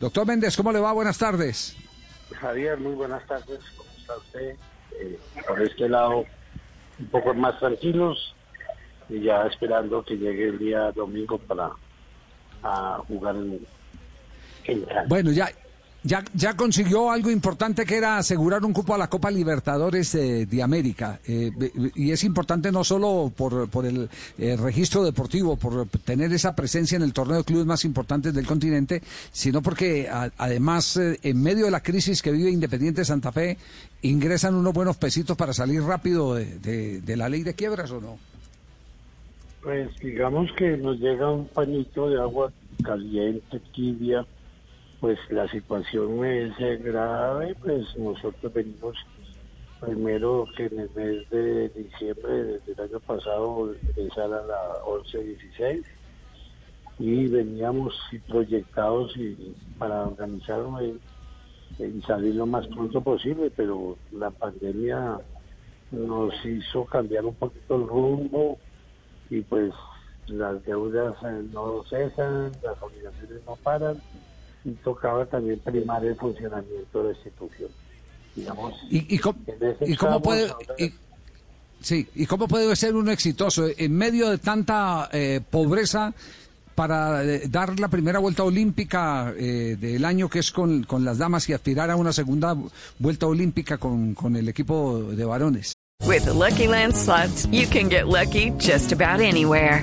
Doctor Méndez, ¿cómo le va? Buenas tardes. Javier, muy buenas tardes. ¿Cómo está usted? Eh, por este lado, un poco más tranquilos y ya esperando que llegue el día domingo para a jugar en, en. Bueno, ya, ya, ya consiguió algo importante que era asegurar un cupo a la Copa Libertadores de América. Eh, y es importante no solo por, por el eh, registro deportivo, por tener esa presencia en el torneo de clubes más importantes del continente, sino porque además, eh, en medio de la crisis que vive Independiente Santa Fe, ingresan unos buenos pesitos para salir rápido de, de- de la ley de quiebras, ¿o no? Pues digamos que nos llega un pañito de agua caliente, tibia, pues la situación es grave, pues nosotros venimos primero que en el mes de diciembre del año pasado ingresar a la 11-16 y veníamos proyectados y para organizarnos y, y salir lo más pronto posible, pero la pandemia nos hizo cambiar un poquito el rumbo y pues las deudas eh, no cesan, las obligaciones no paran y tocaba también primar el funcionamiento de la institución. Digamos, ¿Y, y cómo, y cómo puede... y- sí, ¿y cómo puede ser uno exitoso en medio de tanta eh, pobreza para eh, dar la primera vuelta olímpica eh, del año que es con, con las damas y aspirar a una segunda vuelta olímpica con, con el equipo de varones? With the Lucky Land slots, you can get lucky just about anywhere.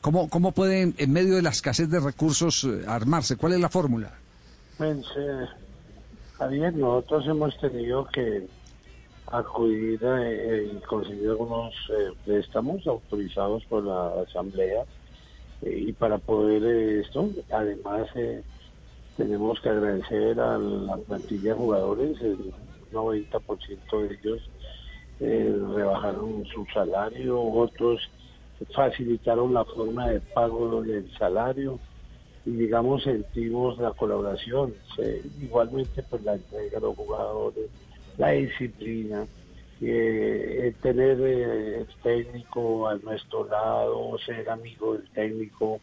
¿Cómo, cómo pueden, en medio de la escasez de recursos, eh, armarse? ¿Cuál es la fórmula? Pues, eh, Javier, nosotros hemos tenido que acudir eh, y conseguir algunos eh, préstamos autorizados por la Asamblea y para poder esto, además tenemos que agradecer a la plantilla de jugadores, el 90% de ellos rebajaron su salario, otros facilitaron la forma de pago del salario y digamos sentimos la colaboración, igualmente pues la entrega de los jugadores, la disciplina, eh, el tener eh, el técnico a nuestro lado, ser amigo del técnico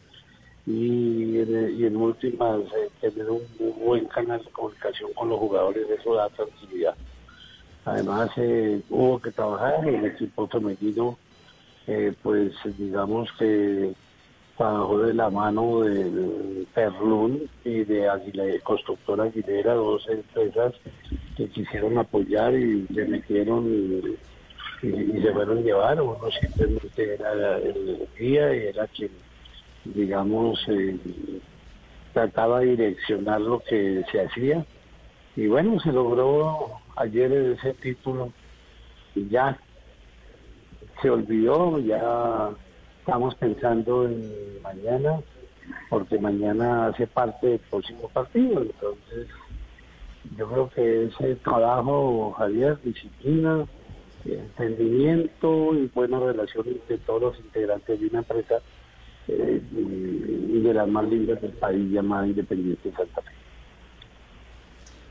y en, últimas eh, tener un, un buen canal de comunicación con los jugadores, eso da tranquilidad. Además hubo que trabajar en el equipo femenino, eh, pues digamos que trabajó de la mano de, Perlún y de Aguilera, Constructora Aguilera, dos empresas que quisieron apoyar y le metieron y, se fueron llevar. Uno simplemente era el guía y era quien, digamos, eh, trataba de direccionar lo que se hacía. Y bueno, se logró ayer ese título y ya se olvidó, ya estamos pensando en mañana, porque mañana hace parte del próximo partido, entonces yo creo que ese trabajo, Javier, disciplina, entendimiento y buena relación entre todos los integrantes de una empresa eh, de las más lindas del país llamada Independiente Santa Fe.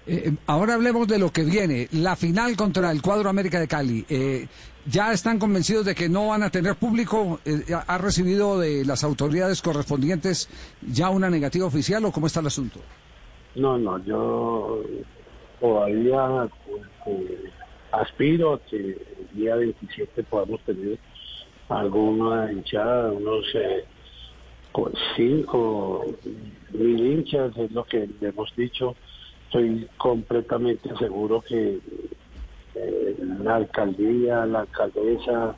Eh, ahora hablemos de lo que viene. La final contra el cuadro América de Cali. Eh, ¿Ya están convencidos de que no van a tener público? Eh, ¿Ha recibido de las autoridades correspondientes ya una negativa oficial o cómo está el asunto? No, no, yo todavía eh, aspiro a que el día 27 podamos tener alguna hinchada, unos eh, cinco mil hinchas, es lo que hemos dicho. Estoy completamente seguro que eh, la alcaldía, la alcaldesa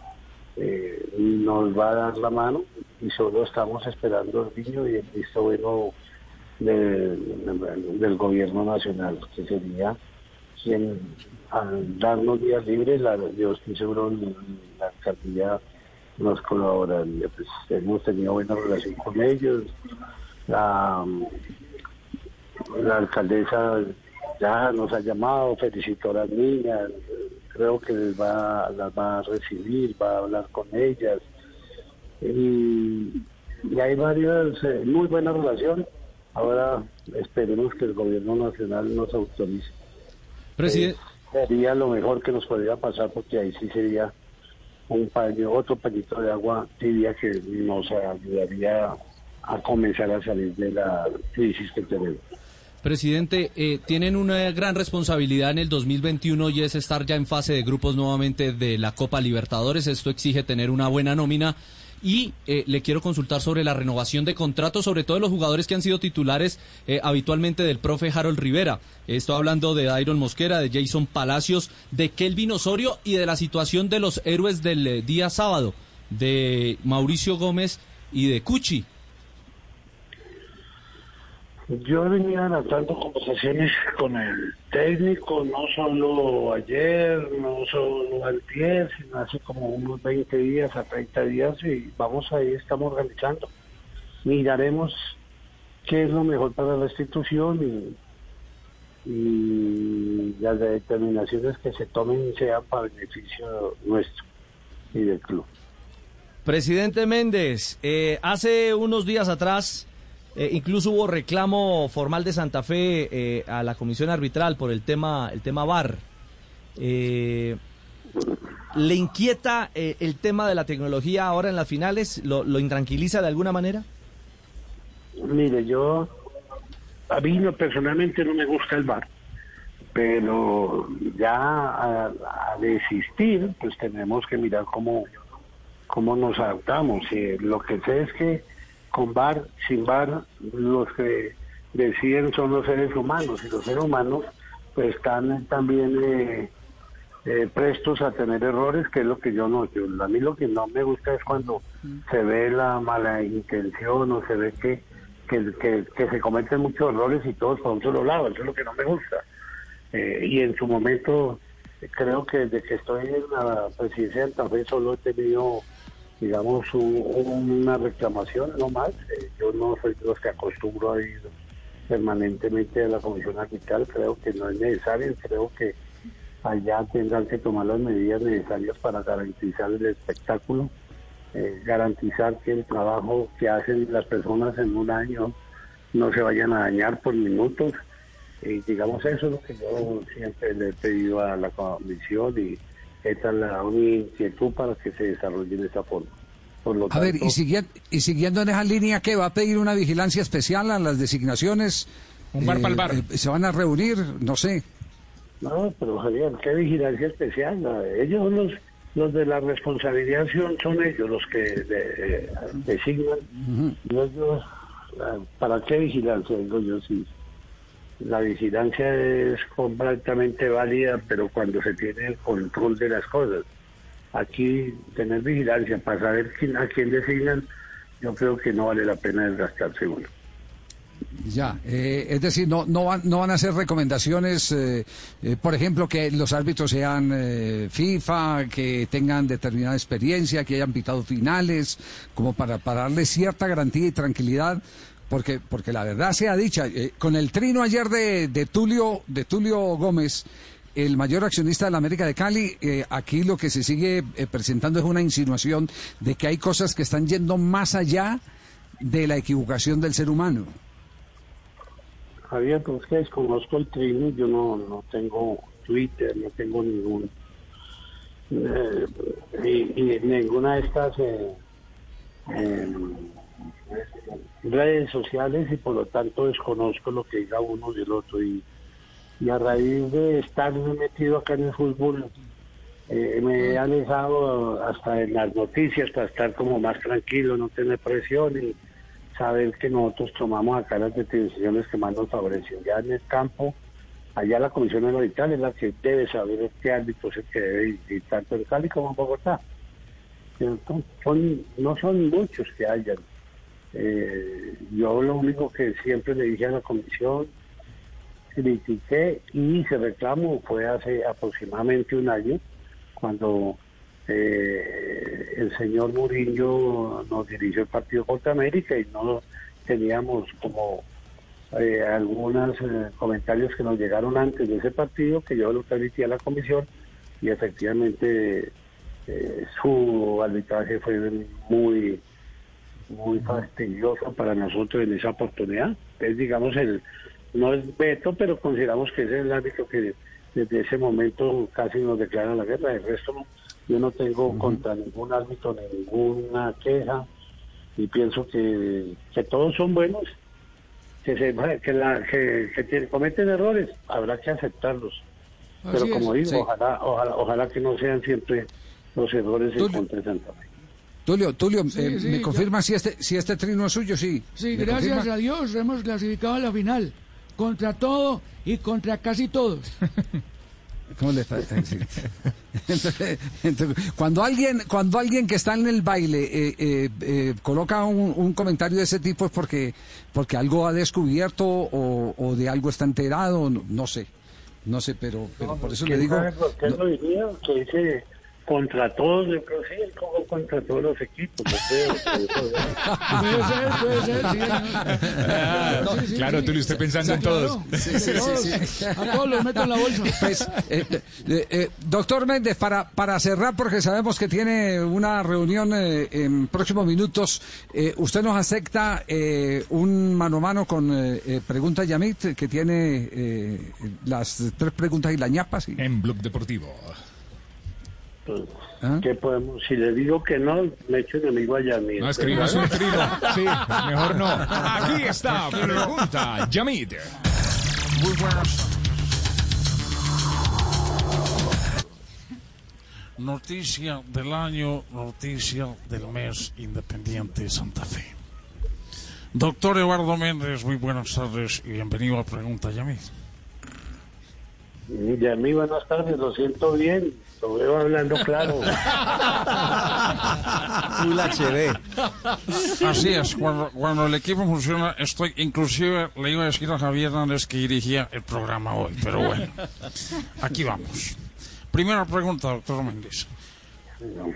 eh, nos va a dar la mano y solo estamos esperando el niño y el visto bueno del gobierno nacional, que sería quien al darnos días libres, la, yo estoy seguro la alcaldía nos colabora. Pues, hemos tenido buena relación con ellos. La, la alcaldesa ya nos ha llamado, felicitó a las niñas, creo que les va, las va a recibir, va a hablar con ellas. Y, hay varias, eh, muy buena relación. Ahora esperemos que el gobierno nacional nos autorice. Presidente. Eh, sería lo mejor que nos podría pasar porque ahí sí sería un paño, otro pañito de agua tibia que nos ayudaría a comenzar a salir de la crisis que tenemos. Presidente, eh, tienen una gran responsabilidad en el 2021 y es estar ya en fase de grupos nuevamente de la Copa Libertadores. Esto exige tener una buena nómina. Y eh, le quiero consultar sobre la renovación de contratos, sobre todo los jugadores que han sido titulares eh, habitualmente del profe Harold Rivera. Estoy hablando de Iron Mosquera, de Jason Palacios, de Kelvin Osorio y de la situación de los héroes del día sábado, de Mauricio Gómez y de Cuchi. Yo venía adelantando conversaciones con el técnico, no solo ayer, no solo ayer, sino hace como unos 20 días a 30 días y vamos ahí, estamos organizando. Miraremos qué es lo mejor para la institución y, y las determinaciones que se tomen sean para beneficio nuestro y del club. Presidente Méndez, eh, hace unos días atrás eh, incluso hubo reclamo formal de Santa Fe eh, a la comisión arbitral por el tema, el tema VAR. Eh, ¿Le inquieta el tema de la tecnología ahora en las finales? ¿Lo, intranquiliza de alguna manera? Mire, yo, a mí personalmente no me gusta el VAR, pero ya a, desistir, pues tenemos que mirar cómo, cómo nos adaptamos. lo que sé es que con bar, sin bar, los que deciden son los seres humanos y los seres humanos pues están también eh, eh, prestos a tener errores, que es lo que yo no, yo, a mí lo que no me gusta es cuando se ve la mala intención o se ve que, que, que, se cometen muchos errores y todos por un solo lado, eso es lo que no me gusta. Eh, y en su momento creo que desde que estoy en la presidencia de Santa Fe solo he tenido digamos, una reclamación, no más. Eh, yo no soy de los que acostumbro a ir permanentemente a la comisión arbitral, creo que no es necesario, creo que allá tendrán que tomar las medidas necesarias para garantizar el espectáculo, eh, garantizar que el trabajo que hacen las personas en un año no se vayan a dañar por minutos. Y digamos, eso es lo que yo siempre le he pedido a la comisión y esta es la inquietud para que se desarrolle de esa forma. a ver, y siguiendo, y siguiendo en esa línea, ¿qué va a pedir una vigilancia especial a las designaciones? Un bar para el bar. Eh, ¿Se van a reunir? No sé. No, pero Javier, ¿qué vigilancia especial? ellos los, los de la responsabilidad son, ellos los que de, designan. Ah, ¿para qué vigilancia? Digo yo, sí la vigilancia es completamente válida, pero cuando se tiene el control de las cosas. Aquí tener vigilancia para saber quién, a quién designan, yo creo que no vale la pena desgastarse uno. Ya, eh, es decir, no, no, van, no van a hacer recomendaciones, eh, eh, por ejemplo, que los árbitros sean FIFA, que tengan determinada experiencia, que hayan pitado finales, como para, para darle cierta garantía y tranquilidad porque, porque la verdad sea dicha, eh, con el trino ayer de, de, Tulio, de Tulio Gómez, el mayor accionista de la América de Cali, eh, aquí lo que se sigue eh, presentando es una insinuación de que hay cosas que están yendo más allá de la equivocación del ser humano. Javier, pues que desconozco el trino, yo no, no tengo Twitter, no tengo ningún... y, ninguna de estas redes sociales y por lo tanto desconozco lo que diga uno del otro y, y a raíz de estar metido acá en el fútbol eh, me he alejado hasta en las noticias para estar como más tranquilo, no tener presión y saber que nosotros tomamos acá las decisiones que más nos favorecen. Ya en el campo allá la comisión arbitral es la que debe saber qué árbitro es el que debe ir, y tanto en Cali como en Bogotá. Son, no son muchos que hayan. Eh, yo lo único que siempre le dije a la comisión, critiqué y hice reclamo fue hace aproximadamente un año, cuando eh, el señor Murillo nos dirigió el partido contra América y no teníamos como eh, algunos eh, comentarios que nos llegaron antes de ese partido que yo lo transmití a la comisión y efectivamente su arbitraje fue muy muy fastidioso para nosotros en esa oportunidad. Es digamos el no es veto, pero consideramos que es el árbitro que desde ese momento casi nos declara la guerra. El resto no, yo no tengo contra ningún árbitro ninguna queja y pienso que, que todos son buenos, que se que, la, que, cometen errores, habrá que aceptarlos. Pero como es, digo, sí. ojalá, ojalá, ojalá que no sean siempre los errores en contra de Santa Fe. Tulio, Tulio, Sí, eh, sí, ¿me confirma si este si este trino es suyo? Sí. Sí, ¿Me gracias confirma? a Dios hemos clasificado a la final. Contra todo y contra casi todos. ¿Cómo le está? Sí. Entonces, entonces, cuando alguien cuando alguien que está en el baile eh, eh, eh, coloca un, un comentario de ese tipo es porque porque algo ha descubierto o, o de algo está enterado, no, no sé, no sé, pero, pero por eso le ¿Quién digo. sabe por qué no- lo diría? Que dice contra todos, yo creo sí, él jugó contra todos los equipos. creo eso- Puede ser, puede ser, sí. No, sí, claro, sí. Tulio, usted pensando en Claro, todos. A todos los meto en la bolsa. Pues, eh, eh, eh, doctor Méndez, para, para cerrar, porque sabemos que tiene una reunión eh, en próximos minutos, eh, ¿usted nos acepta eh, un mano a mano con Pregunta Yamit, que tiene eh, las tres preguntas y la ñapa? sí? En Blog Deportivo. Pues, ¿Ah? ¿Qué podemos? Si le digo que no, me echo enemigo allá mismo. No escribas un trino. Sí, mejor no. Aquí está, pregunta, Yamid. Muy buenas. Noticia del año, noticia del mes Independiente Santa Fe. Doctor Eduardo Méndez, muy buenas tardes y bienvenido a Pregunta Yamid. Y a mí, buenas tardes, lo siento bien, lo veo hablando claro. Full HD. Así es, cuando, cuando el equipo funciona, estoy, inclusive le iba a decir a Javier Hernández que dirigía el programa hoy, pero bueno, aquí vamos. Primera pregunta, doctor Méndez.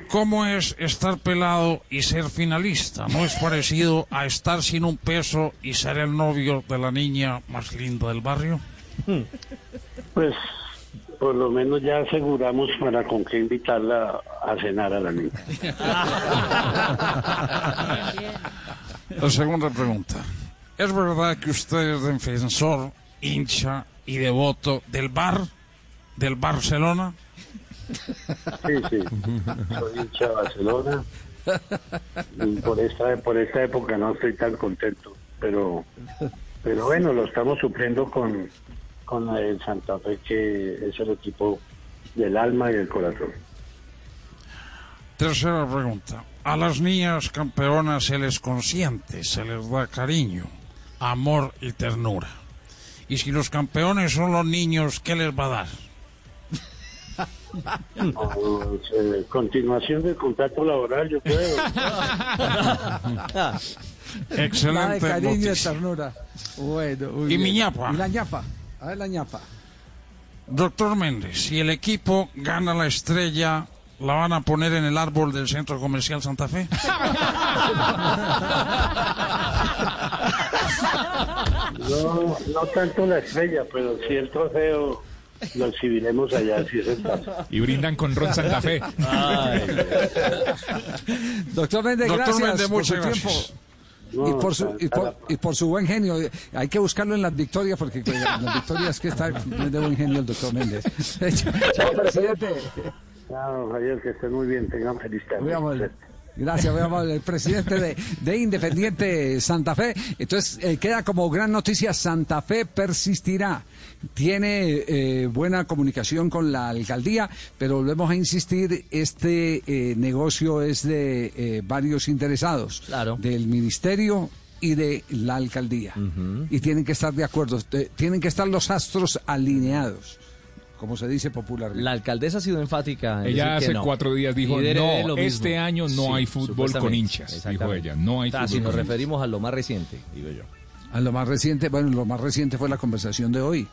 ¿Cómo es estar pelado y ser finalista? ¿No es parecido a estar sin un peso y ser el novio de la niña más linda del barrio? Pues por lo menos ya aseguramos para con qué invitarla a cenar a la niña. La segunda pregunta. ¿Es verdad que usted es defensor, hincha y devoto del bar, del Barcelona? Sí, sí. Soy hincha de Barcelona. Y por esta, por esta época no estoy tan contento. Pero, pero bueno, lo estamos supliendo con, con el Santa Fe, que es el equipo del alma y del corazón. Tercera pregunta. A las niñas campeonas se les consiente, se les da cariño, amor y ternura. Y si los campeones son los niños, ¿qué les va a dar? Pues, eh, continuación del contrato laboral, yo creo. De Excelente cariño y ternura. Bueno, ¿Y mi bien. ñapa? ¿Y la ñapa? A ver la ñapa. Doctor Méndez, si el equipo gana la estrella, ¿la van a poner en el árbol del Centro Comercial Santa Fe? No, no tanto la estrella, pero sí el trofeo lo exhibiremos allá, si es el caso. Y brindan con Ron Santa Fe. Doctor Méndez, Doctor gracias Méndez, por muchas su gracias. tiempo. No, y, por su, y, por, y por su buen genio. Hay que buscarlo en las victorias, porque en las victorias que está de buen genio el doctor Méndez. Chao, presidente. Chao, Javier, que estén muy bien, tengan feliz tarde. Gracias. El presidente de, de Independiente Santa Fe. Entonces, eh, queda como gran noticia, Santa Fe persistirá. Tiene eh, buena comunicación con la alcaldía, pero volvemos a insistir, este eh, negocio es de varios interesados. Claro. Del ministerio y de la alcaldía. Y tienen que estar de acuerdo, tienen que estar los astros alineados, como se dice popularmente. La alcaldesa ha sido enfática. en Ella decir que hace no. cuatro días dijo, no, este año no Sí, hay fútbol con hinchas, dijo ella, no hay fútbol si nos con hinchas. referimos a lo más reciente, digo yo. A lo más reciente, bueno, lo más reciente fue la conversación de hoy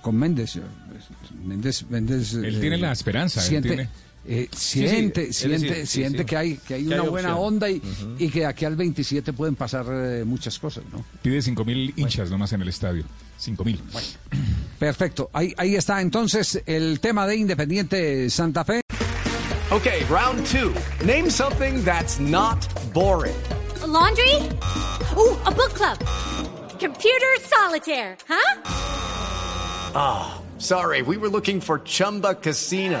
con Méndez. Méndez, Méndez Él eh, tiene la esperanza, él Siente, tiene- eh, Sí, sí, siente, siente, decir, sí, siente sí. que hay que hay Que una hay buena opción. onda y, y que de aquí al 27 pueden pasar eh, muchas cosas, ¿no? Pide cinco mil hinchas nomás en el estadio. Cinco mil. Perfecto. Ahí, ahí está entonces el tema de Independiente Santa Fe. Okay, round two. Name something that's not boring. laundry? Ooh, a book club. Computer solitaire, huh? Ah, sorry, we were looking for Chumba Casino.